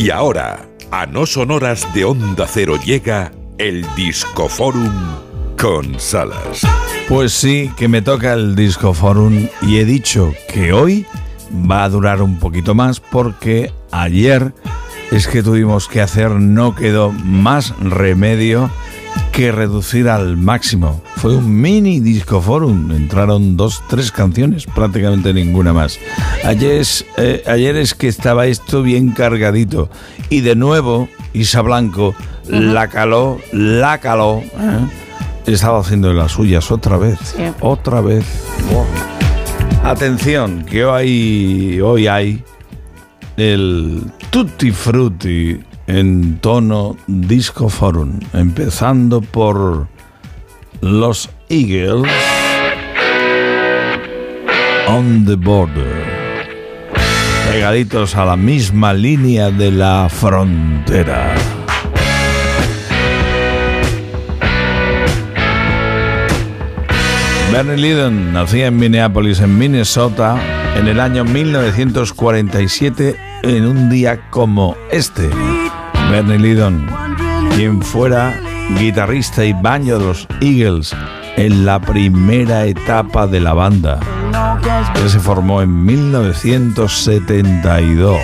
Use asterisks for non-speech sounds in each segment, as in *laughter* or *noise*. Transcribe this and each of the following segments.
Y ahora, a no sonoras de Onda Cero llega el Discoforum con Salas. Pues sí, que me toca el Discoforum y he dicho que hoy va a durar un poquito más porque ayer es que tuvimos que hacer, no quedó más remedio que reducir al máximo. Fue un mini disco forum, entraron dos, tres canciones, prácticamente ninguna más. Ayer es, eh, ayer es que estaba esto bien cargadito y de nuevo Isa Blanco la caló, la caló. ¿eh? Estaba haciendo las suyas otra vez, otra vez. Atención, que hoy, hoy hay el Tutti Frutti en tono disco forum, empezando por los Eagles on the border, pegaditos a la misma línea de la frontera. Bernie Lydon nacía en Minneapolis, en Minnesota, en el año 1947, en un día como este. Bernie Lydon, quien fuera guitarrista y baño de los Eagles en la primera etapa de la banda, que se formó en 1972.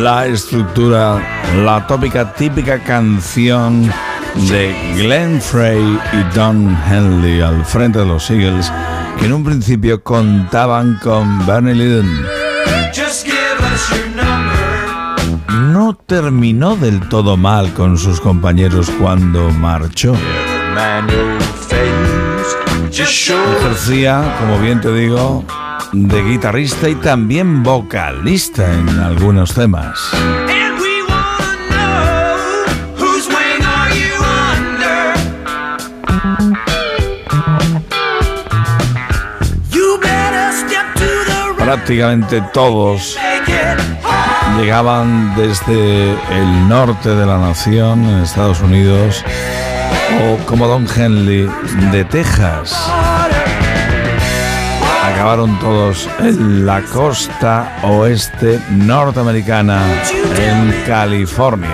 La estructura, la tópica típica canción de Glenn Frey y Don Henley al frente de los Eagles, que en un principio contaban con Bernie Lydon. No terminó del todo mal con sus compañeros cuando marchó. Ejercía, como bien te digo, de guitarrista y también vocalista en algunos temas. Prácticamente todos llegaban desde el norte de la nación, en Estados Unidos, o como Don Henley de Texas acabaron todos en la costa oeste norteamericana, en California.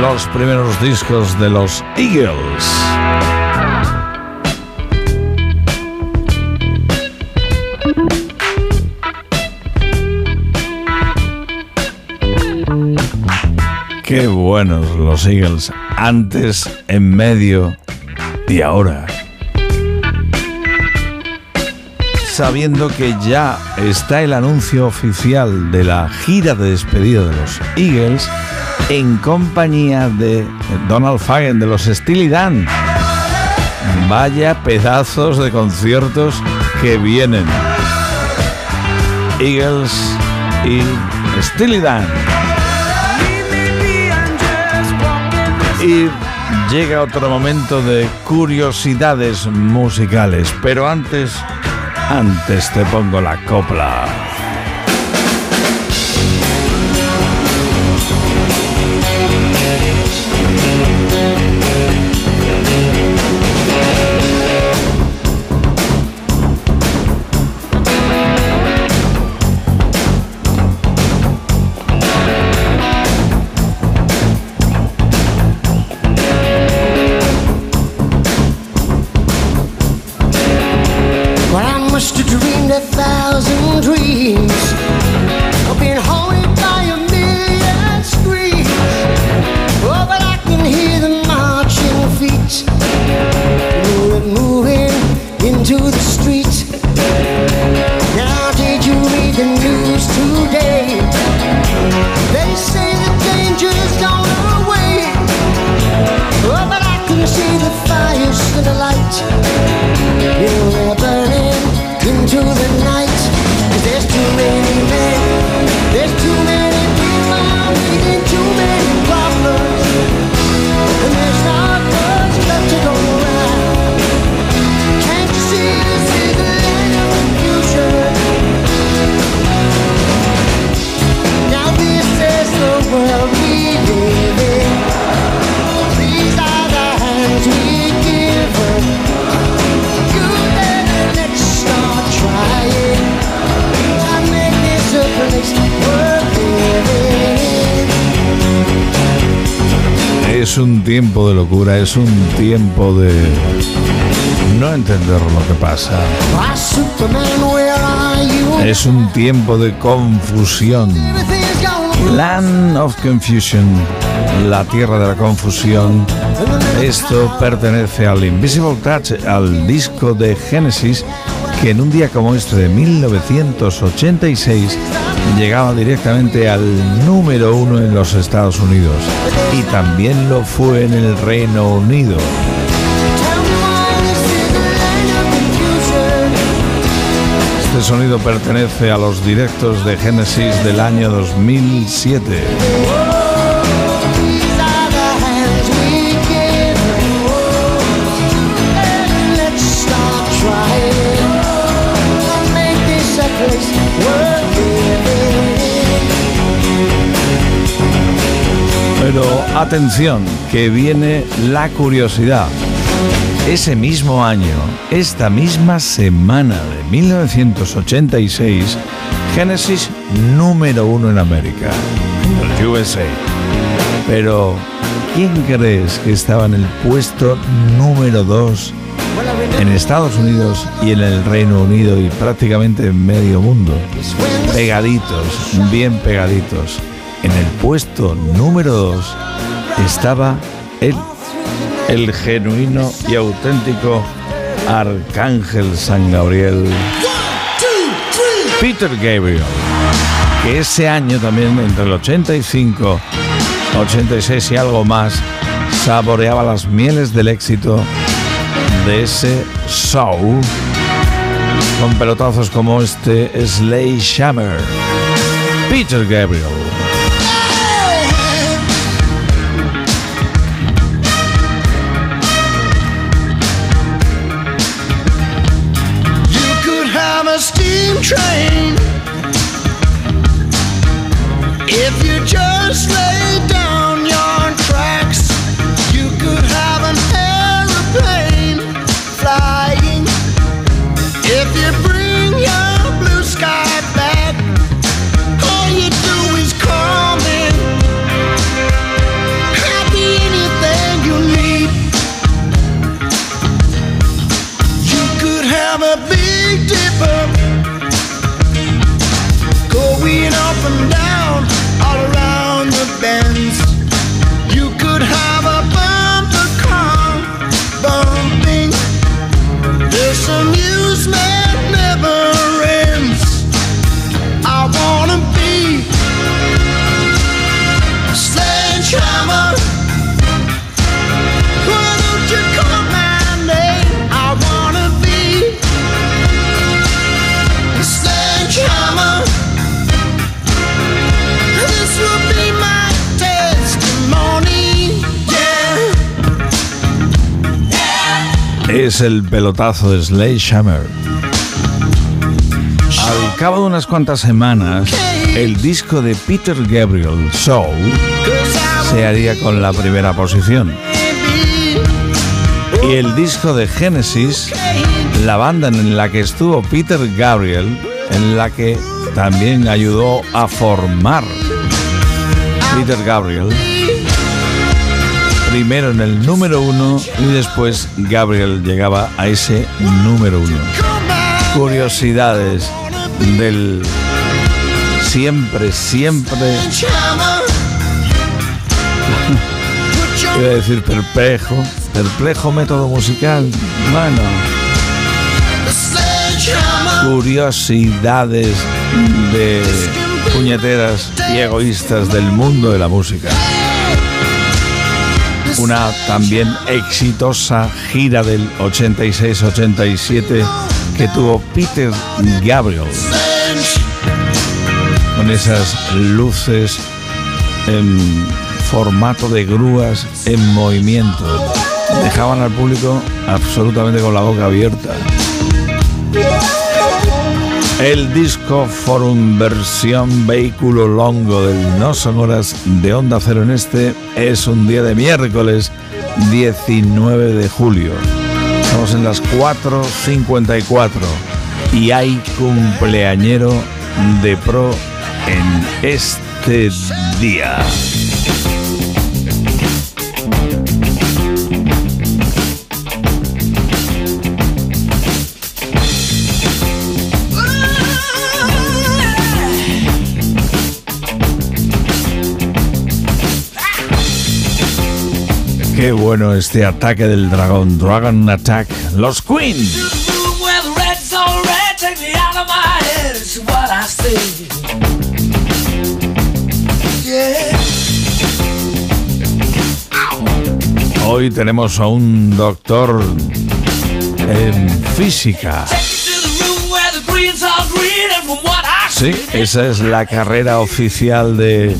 Los primeros discos de los Eagles. Qué buenos los Eagles, antes, en medio y ahora. Sabiendo que ya está el anuncio oficial de la gira de despedida de los Eagles en compañía de Donald Fagen de los Steely Dan. Vaya pedazos de conciertos que vienen. Eagles y Steely Dan. Y llega otro momento de curiosidades musicales, pero antes, antes te pongo la copla. Es un tiempo de locura, es un tiempo de no entender lo que pasa. Es un tiempo de confusión. Land of Confusion, la tierra de la confusión. Esto pertenece al Invisible Touch, al disco de Genesis, que en un día como este de 1986 llegaba directamente al número uno en los Estados Unidos y también lo fue en el Reino Unido. Este sonido pertenece a los directos de Genesis del año 2007. Pero atención, que viene la curiosidad. Ese mismo año, esta misma semana de 1986, Genesis número uno en América, el USA. Pero, ¿quién crees que estaba en el puesto número dos en Estados Unidos y en el Reino Unido y prácticamente en medio mundo? Pegaditos, bien pegaditos. En el puesto número 2 estaba él, el genuino y auténtico Arcángel San Gabriel, Peter Gabriel, que ese año también, entre el 85, 86 y algo más, saboreaba las mieles del éxito de ese show con pelotazos como este Slay Shammer. Peter Gabriel. Train. If you just lay Es el pelotazo de Slay Shammer. Al cabo de unas cuantas semanas, el disco de Peter Gabriel, Soul, se haría con la primera posición. Y el disco de Genesis, la banda en la que estuvo Peter Gabriel, en la que también ayudó a formar Peter Gabriel, primero en el número uno y después Gabriel llegaba a ese número uno. Curiosidades del siempre, siempre, *laughs* iba a decir perplejo, perplejo método musical. Bueno, curiosidades de puñeteras y egoístas del mundo de la música. Una también exitosa gira del 86-87 que tuvo Peter Gabriel. Con esas luces en formato de grúas en movimiento. Dejaban al público absolutamente con la boca abierta. El disco Forum versión vehículo longo del No Son Horas de Onda Cero en este es un día de miércoles 19 de julio. Estamos en las 4.54 y hay cumpleañero de pro en este día. Qué bueno este ataque del dragón, Dragon Attack, los Queen. Hoy tenemos a un doctor en física. Sí, esa es la carrera oficial de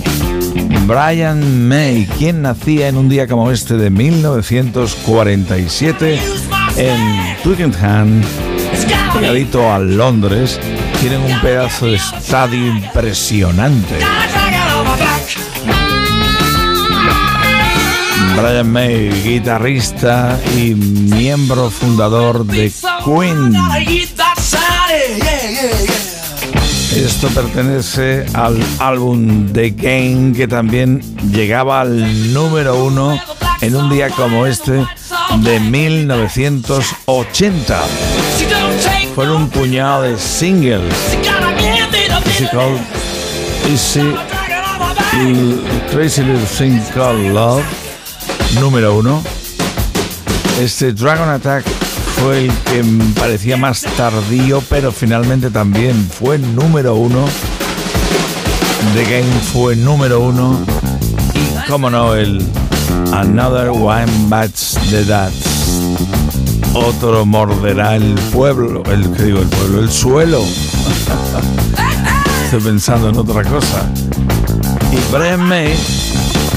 Brian May, quien nacía en un día como este de 1947 en Twickenham, pegadito a Londres. Tienen un pedazo de estadio impresionante. Brian May, guitarrista y miembro fundador de Queen. Esto pertenece al álbum The Game que también llegaba al número uno en un día como este de 1980. Fueron un puñado de singles. Easy Easy Crazy Little Thing Called Love, número uno. Este Dragon Attack fue el que parecía más tardío, pero finalmente también fue número uno. The Game fue número uno. Y, como no, el Another One Bites the Dust. Otro morderá el pueblo, el que digo el pueblo, el suelo. Estoy pensando en otra cosa. Y Brian May,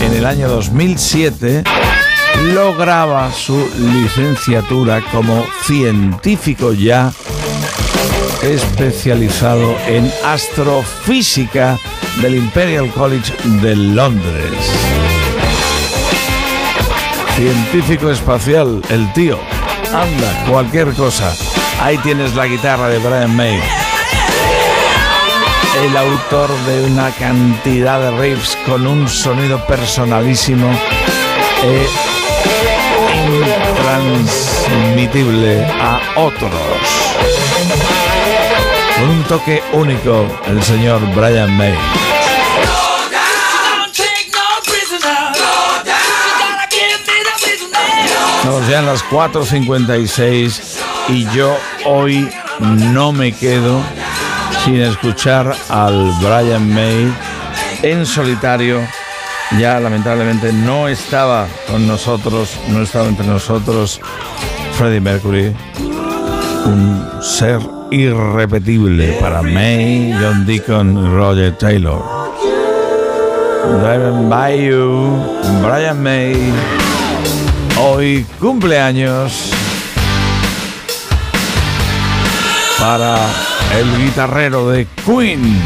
en el año 2007, lograba su licenciatura como científico ya especializado en astrofísica del Imperial College de Londres. Científico espacial, el tío. Anda, cualquier cosa. Ahí tienes la guitarra de Brian May. El autor de una cantidad de riffs con un sonido personalísimo. Eh, transmitible a otros. Con un toque único, el señor Brian May. Ya en las 4.56 y yo hoy no me quedo sin escuchar al Brian May en solitario ya lamentablemente no estaba con nosotros, no estaba entre nosotros Freddie Mercury, un ser irrepetible para May, John Deacon y Roger Taylor. Driving by you, Brian May, hoy cumpleaños para el guitarrero de Queen.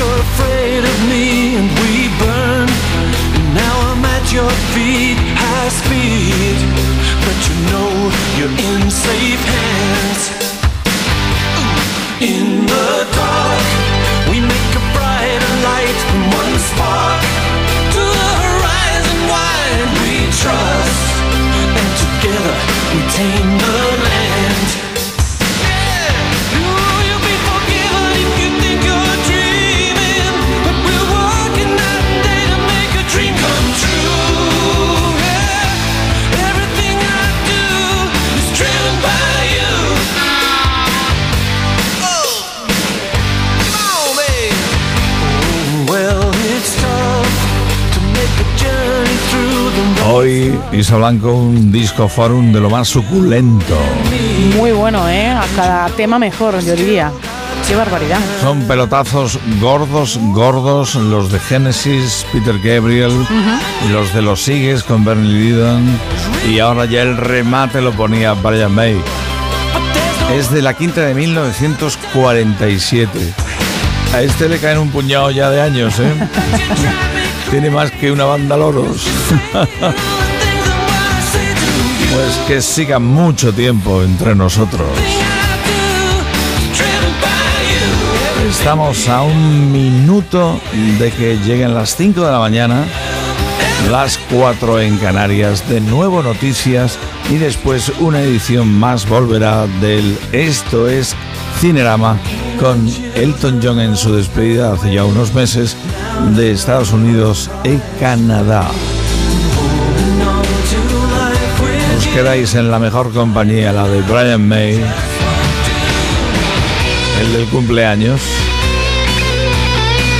Afraid of me and we burn. And now I'm at your feet, high speed. But you know you're in safe hands. In the dark, we make a brighter light from one spark to the horizon wide. We trust, and together we tame the Blanco, un disco forum de lo más suculento. Muy bueno, ¿eh? A cada tema mejor, yo diría. Qué barbaridad. Son pelotazos gordos, gordos, los de Genesis, Peter Gabriel, y los de los Sigues con Bernie Lidon, y ahora ya el remate lo ponía Brian May. Es de la quinta de 1947. A este le caen un puñado ya de años, ¿eh? *laughs* Tiene más que una banda loros. *laughs* pues que siga mucho tiempo entre nosotros. Estamos a un minuto de que lleguen las 5 de la mañana, las 4 en Canarias, de nuevo noticias y después una edición más volverá del Esto es Cinerama con Elton John en su despedida hace ya unos meses de Estados Unidos y Canadá. Quedáis en la mejor compañía, la de Brian May, el del cumpleaños.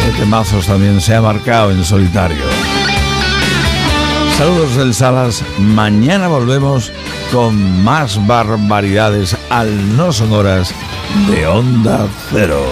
El temazos también se ha marcado en solitario. Saludos del Salas. Mañana volvemos con más barbaridades al no sonoras de Onda Cero.